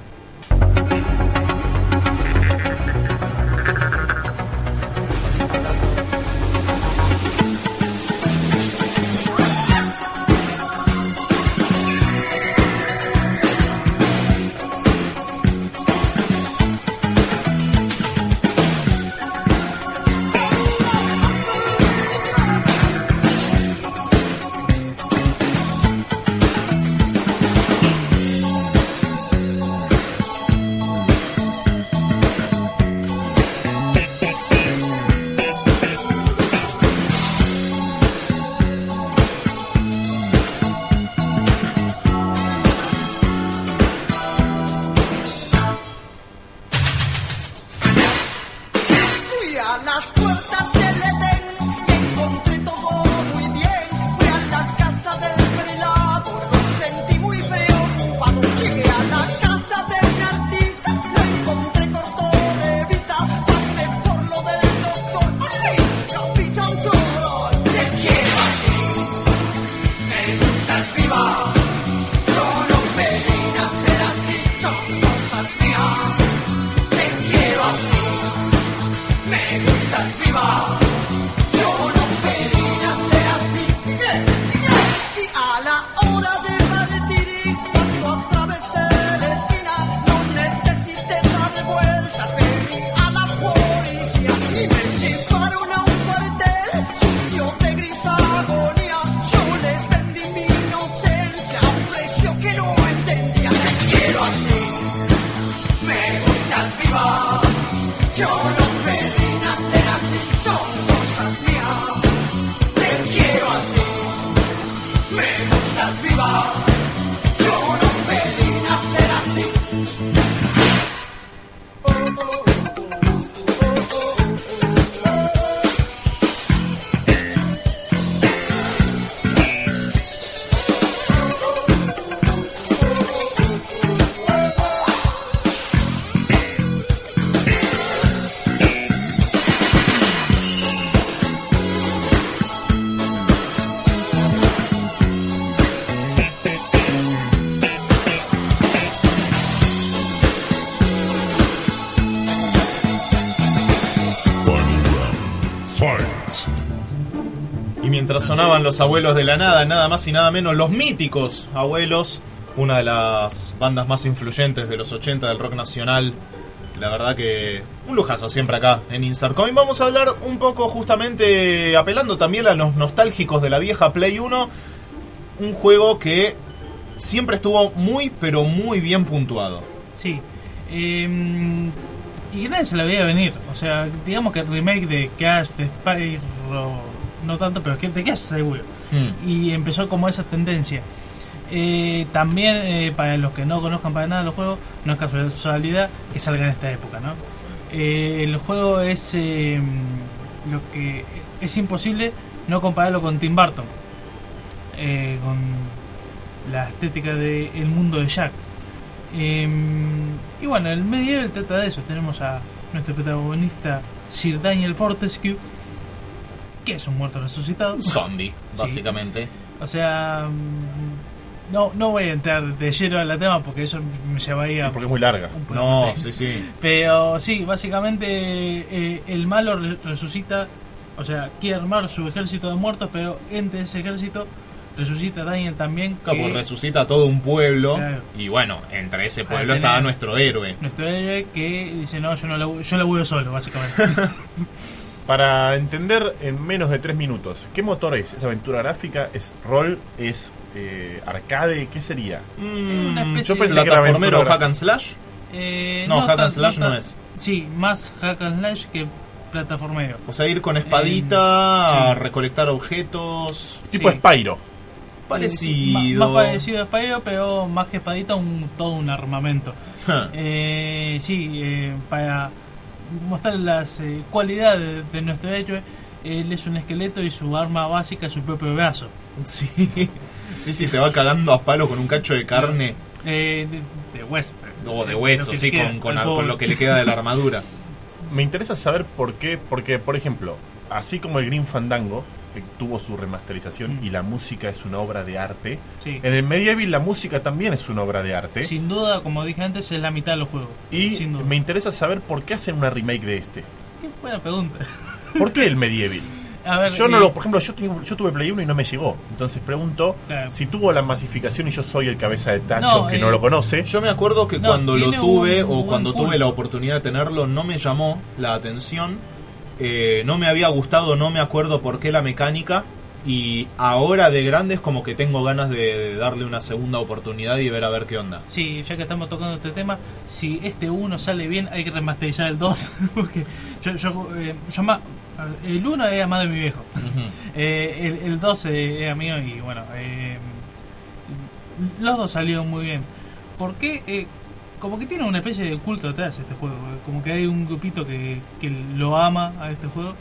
Fight. Y mientras sonaban los abuelos de la nada, nada más y nada menos, los míticos abuelos, una de las bandas más influyentes de los 80 del rock nacional. La verdad que un lujazo siempre acá en Insert Coin. Vamos a hablar un poco justamente apelando también a los nostálgicos de la vieja Play 1. Un juego que siempre estuvo muy pero muy bien puntuado. Sí. Eh, y nadie se la veía venir. O sea, digamos que el remake de Crash, de Spyro, no tanto, pero de Crash seguro. Hmm. Y empezó como esa tendencia. Eh, también, eh, para los que no conozcan para nada los juegos, no es casualidad que salga en esta época, ¿no? Eh, el juego es eh, lo que es imposible no compararlo con Tim Burton, eh, con la estética del mundo de Jack. Eh, y bueno, el medieval trata de eso. Tenemos a nuestro protagonista Sir Daniel Fortescue, que es un muerto resucitado. Un zombie, básicamente. O sea, mm, no, no voy a entrar de lleno al tema porque eso me llevaría Porque es muy larga. No, sí, sí. Pero sí, básicamente eh, el malo re- resucita, o sea, quiere armar su ejército de muertos, pero entre ese ejército resucita Daniel también. Claro, que resucita todo un pueblo. Claro. Y bueno, entre ese pueblo estaba nuestro héroe. Nuestro héroe que dice, no, yo no lo, yo lo voy solo, básicamente. Para entender en menos de 3 minutos, ¿qué motor es? ¿Es aventura gráfica? ¿Es rol? ¿Es eh, arcade? ¿Qué sería? Mm, yo de- pensé que era ¿Plataformero aventura hack and slash? Eh, No, hack and slash no es. Sí, más hack and slash que plataformero. O sea, ir con espadita, a sí. recolectar objetos. Tipo Sí. Spyro. Parecido. Más, más parecido a Spyro, pero más que espadita, un, todo un armamento. Ja. Eh, sí, eh, para mostrar las eh, cualidades de, nuestro héroe, él es un esqueleto y su arma básica es su propio brazo. Sí. sí, sí, te va cagando a palo con un cacho de carne Eh, de, de hueso. o de hueso, sí, queda, con, con, con lo que le queda de la armadura. Me interesa saber por qué, porque por ejemplo, así como el Green Fandango tuvo su remasterización Mm. y la música es una obra de arte, Sí. en el Medieval la música también es una obra de arte. Sin duda, como dije antes, es la mitad de los juegos. Y Sin duda. me interesa saber por qué hacen una remake de este. Qué buena pregunta. ¿Por qué el Medieval? A ver, Yo no eh, lo, por ejemplo, yo, tuve- yo tuve Play 1 y no me llegó. Entonces pregunto Claro. si tuvo la masificación y yo soy el cabeza de tacho No, que eh, no lo conoce. Yo me acuerdo que No, cuando lo tuve un o cuando tuve la oportunidad de tenerlo no me llamó la atención. Eh, no me había gustado, no me acuerdo por qué la mecánica. Y ahora de grande es como que tengo ganas de, de darle una segunda oportunidad y ver a ver qué onda. Sí, ya que estamos tocando este tema, si este 1 sale bien, hay que remasterizar el 2. Porque yo, yo, eh, yo más, el 1 era más de mi viejo. Eh, el, el 2 eh, era mío y bueno, eh, los dos salieron muy bien. Porque eh, como que tiene una especie de culto detrás este juego. eh, Como que hay un grupito que, que lo ama a este juego.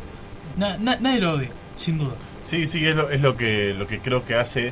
Na- na- nadie lo odia, sin duda. Sí, sí, es lo, es lo que lo que creo que hace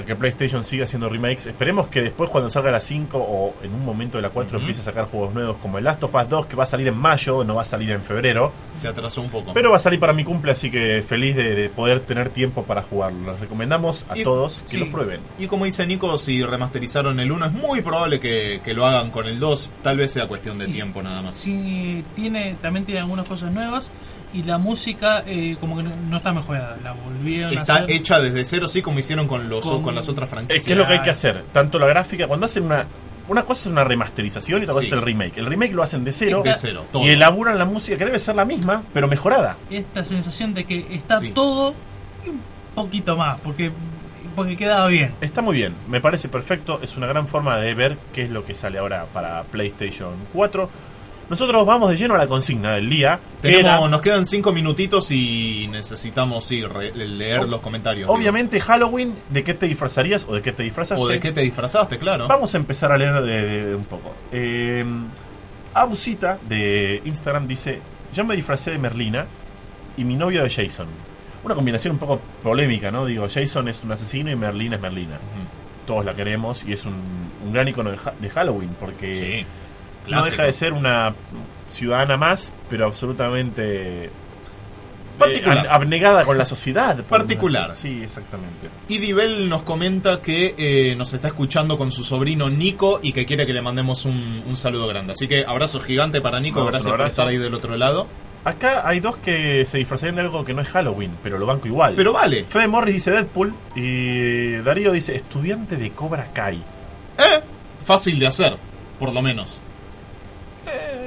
a que PlayStation siga haciendo remakes. Esperemos que después cuando salga la 5 o en un momento de la 4 Ujú. empiece a sacar juegos nuevos como el Last of Us 2 que va a salir en mayo, no va a salir en febrero, Se atrasó un poco. pero va a salir para mi cumple, así que feliz de, de poder tener tiempo para jugarlo. Les recomendamos a Y- todos que sí. lo prueben. Y como dice Nico, si remasterizaron el 1, es muy probable que, que lo hagan con el 2. Tal vez sea cuestión de Y- tiempo nada más. Sí, tiene, también tiene algunas cosas nuevas. Y la música, eh, como que no, no está mejorada. La volvieron a Está hacer. hecha desde cero, sí, como hicieron con, los, Con- con las otras Es franquicias. que es lo que hay que hacer, tanto la gráfica, cuando hacen una... Una cosa es una remasterización y otra cosa Sí. es el remake. El remake lo hacen de cero, De cero, todo. y elaboran la música que debe ser la misma, pero mejorada. Esta sensación de que está Sí. todo y un poquito más. Porque, porque quedaba bien. Está muy bien, me parece perfecto, es una gran forma de ver qué es lo que sale ahora para PlayStation 4. Nosotros vamos de lleno a la consigna del día. que Tenemos, era, nos quedan 5 minutitos y necesitamos sí, re- leer los comentarios. obviamente Halloween, ¿de qué te disfrazarías o de qué te disfrazaste? O de qué te disfrazaste, claro. Vamos a empezar a leer de, de- un poco. Eh, Abusita de Instagram dice, yo me disfracé de Merlina y mi novio de Jason. Una combinación un poco polémica, ¿no? Digo, Jason es un asesino y Merlina es Merlina. Todos la queremos y es un, un gran icono de, de Halloween porque... Sí. No deja de ser una ciudadana más, pero absolutamente eh, Particular. abnegada con la sociedad. Particular. Sí, exactamente. Y Dibel nos comenta que eh, nos está escuchando con su sobrino Nico y que quiere que le mandemos un, un saludo grande. Así que abrazo gigante para Nico, Vamos, gracias por estar ahí del otro lado. Acá hay dos que se disfrazarían de algo que no es Halloween, pero lo banco igual. Pero vale, Fede Morris dice Deadpool y Darío dice estudiante de Cobra Kai. eh, fácil de hacer, por lo menos.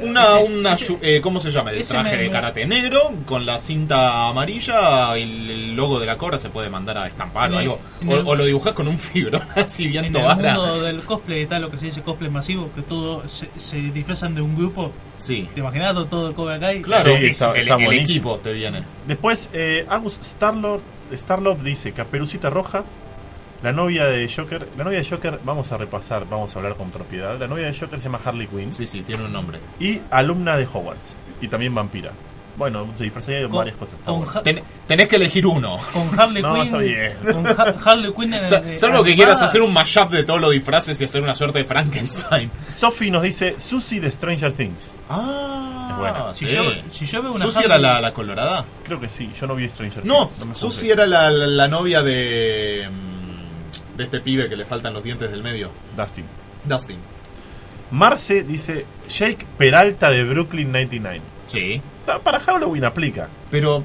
Una, ese- una, yu- eh, ¿cómo se llama? El ese traje me- de me- karate negro con la cinta amarilla y el, el logo de la cobra se puede mandar a estampar o En el- algo. en O, el- o lo dibujas con un fibrón así bien En el tobara. mundo del cosplay está lo que se dice cosplay masivo, que todos se, se disfrazan de un grupo. Sí, ¿Te imaginas todo, todo el Cobra Kai? claro, Sí, está- el, está el buenísimo. equipo te viene. Después, eh, Agus Starlord, Starlord dice Caperucita Roja, la novia de Joker. La novia de Joker, vamos a repasar, vamos a hablar con propiedad. La novia de Joker se llama Harley Quinn Sí, sí, tiene un nombre. y alumna de Hogwarts. y también vampira. Bueno, se disfrazaría de varias cosas. con bueno. Ja- Ten- tenés que elegir uno. Con Harley No, Quinn. está bien. Con Ha- Harley Quinn. en- Salvo que quieras hacer un mashup de todos los disfraces y hacer una suerte de Frankenstein. Sophie nos dice Susie de Stranger Things. Ah, Es buena. Si sí. yo, si yo veo una ¿Susi Harley- era la, la colorada? Creo que sí, yo no vi Stranger No, Things. me Susi juzgues. era la, la- la novia de. De este pibe que le faltan los dientes del medio. Dustin. Dustin. Marce dice Jake Peralta de Brooklyn 99. Sí. Para Halloween aplica. Pero.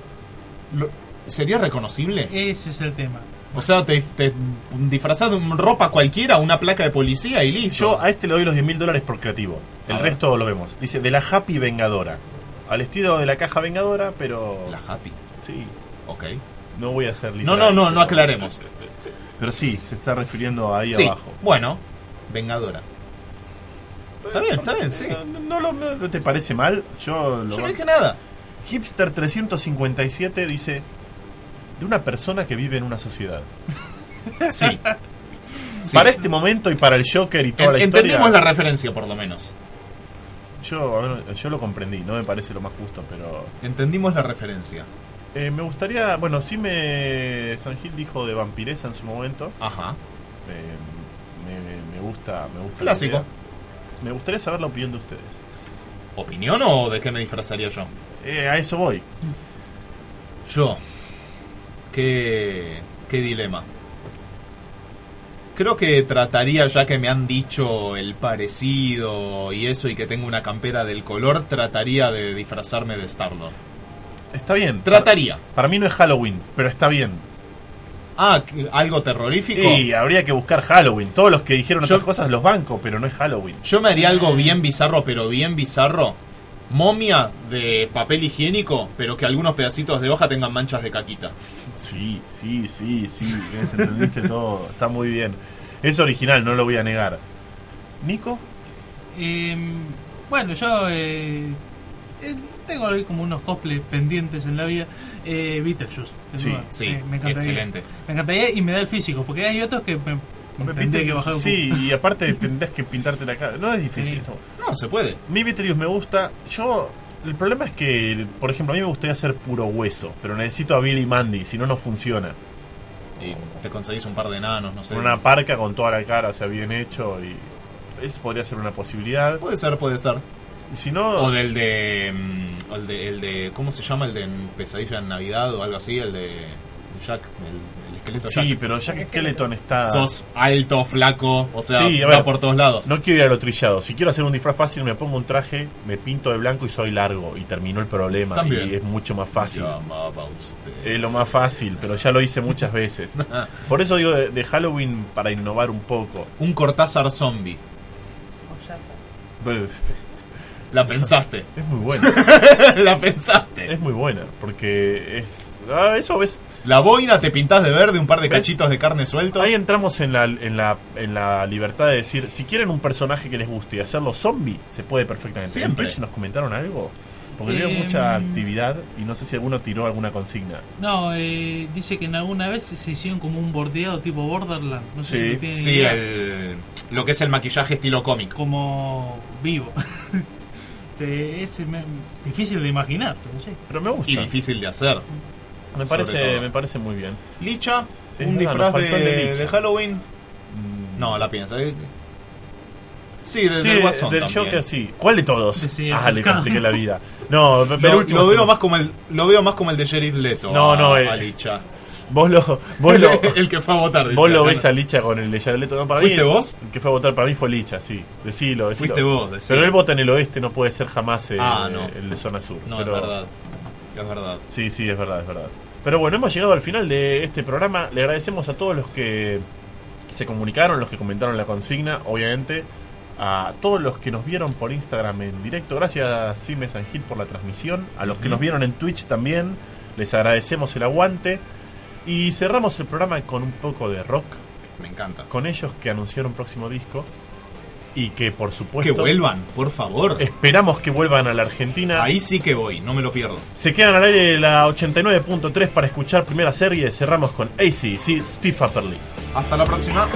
lo- ¿Sería reconocible? Ese es el tema. O sea, te, te disfrazás de ropa cualquiera, una placa de policía y listo. Yo a este le doy los 10 mil dólares por creativo. El A ver. resto lo vemos. Dice de la Happy Vengadora. Al estilo de la caja Vengadora, pero. La happy. Sí, Ok. no voy a hacer No, literal, no, no, no aclaremos. Pero sí, se está refiriendo ahí Sí, abajo. bueno, Vengadora. Está bien, está bien, sí. No, no te parece mal? Yo lo Yo no dije nada. Hipster 357 dice de una persona que vive en una sociedad. Sí. Sí. Para este momento y para el Joker y toda En- la historia. entendimos la referencia, por lo menos. Yo, yo lo comprendí, no me parece lo más justo, pero Entendimos la referencia. Eh, me gustaría, bueno, sí me San Gil dijo de vampiresa en su momento. Ajá. Eh, me, me gusta, me gusta. Clásico. Me gustaría saber la opinión de ustedes. ¿Opinión o de qué me disfrazaría yo? Eh, a eso voy. Yo. Qué, qué dilema. Creo que trataría, ya que me han dicho el parecido y eso, y que tengo una campera del color, trataría de disfrazarme de Starlord. Está bien. Trataría. Para, para mí no es Halloween, pero está bien. Ah, ¿qué- ¿algo terrorífico? Y habría que buscar Halloween. Todos los que dijeron Yo- otras cosas los banco, pero no es Halloween. Yo me haría algo bien bizarro, pero bien bizarro. Momia de papel higiénico, pero que algunos pedacitos de hoja tengan manchas de caquita. Sí, sí, sí, sí. ves, Entendiste todo. Está muy bien. Es original, no lo voy a negar. ¿Nico? Eh, bueno, yo eh, eh, tengo ahí como unos cosplays pendientes en la vida. Eh, Beetlejuice. Sí, duda. sí, Eh, me encantaría. excelente. Me encantaría y me da el físico, porque hay otros que me, me tendría que bajar un Sí, poco. y aparte tendrás que pintarte la cara. No es difícil. Sí. no. Se puede. Mi Beetlejuice me gusta. Yo. El problema es que, por ejemplo, a mí me gustaría hacer puro hueso, pero necesito a Billy y Mandy, si no, no funciona. Y te conseguís un par de enanos, no sé. Con una parca con toda la cara, o sea, bien hecho, y eso podría ser una posibilidad. Puede ser, puede ser. Y si no, O del de, mm, o el de. el de. ¿Cómo se llama? El de Pesadilla en Navidad o algo así. El de. Jack, el, el esqueleto sí, Jack. pero Jack Skeleton está. Sos alto, flaco, o sea, Sí, a va ver. por todos lados. No quiero ir a lo trillado. Si quiero hacer un disfraz fácil, me pongo un traje, me pinto de blanco y soy largo. Y terminó el problema. También. Y es mucho más fácil. Llamaba usted. Es lo más fácil, pero ya lo hice muchas veces. Por eso digo de, de Halloween para innovar un poco. Un Cortázar zombie. Pues, La pensaste. Es muy buena. la pensaste. es muy buena. Porque es. ah, eso ves. La boina te pintás de verde, un par de ¿Ves? cachitos de carne sueltos. Ahí entramos en la, en, la, en la libertad de decir, si quieren un personaje que les guste y hacerlo zombie, se puede perfectamente. Siempre. ¿En Twitch nos comentaron algo? Porque Eh, veo mucha actividad y no sé si alguno tiró alguna consigna. No, eh, dice que en alguna vez se hicieron como un bordeado tipo Borderland. No sé Sí, si tienen Sí, idea. el, lo que es el maquillaje estilo cómic. Como vivo. Este, es me- difícil de imaginar, pero sí. Pero me gusta. Y difícil de hacer. me, parece, me parece muy bien. Licha, Es un verdad, disfraz de, Halloween. Mm, No, la piensa. eh. Sí, de, Sí, del Guasón del también. Joker sí. ¿Cuál de todos? Sí, ah, le compliqué la vida. No, Lo, último lo veo sí. más como el lo veo más como el de Jared Leto. No, a- no, a eh, Licha. Vos lo, vos lo, el que fue a votar. dice vos lo ves a Licha con el de Jared Leto. No, para ¿Fuiste mí, vos? El que fue a votar para mí fue Licha, sí. Decilo, decilo. Fuiste vos, decilo. Pero él vota en el oeste, no puede ser jamás eh, Ah, no. el de zona sur. No, pero, es verdad. Es verdad. Sí, sí, es verdad, es verdad. Pero bueno, hemos llegado al final de este programa. Le agradecemos a todos los que se comunicaron, los que comentaron la consigna, obviamente. A todos los que nos vieron por Instagram en directo. Gracias, Simes Angel, por la transmisión. A los que nos vieron en Twitch también. Les agradecemos el aguante. Y cerramos el programa con un poco de rock. Me encanta. Con ellos que anunciaron próximo disco. Y que por Que supuesto. vuelvan, por favor. Esperamos que vuelvan a la Argentina. Ahí sí que voy, no me lo pierdo. Se quedan al aire la 89.3 para escuchar primera serie. Cerramos con AC, sí, Steve Upperly. Hasta la próxima.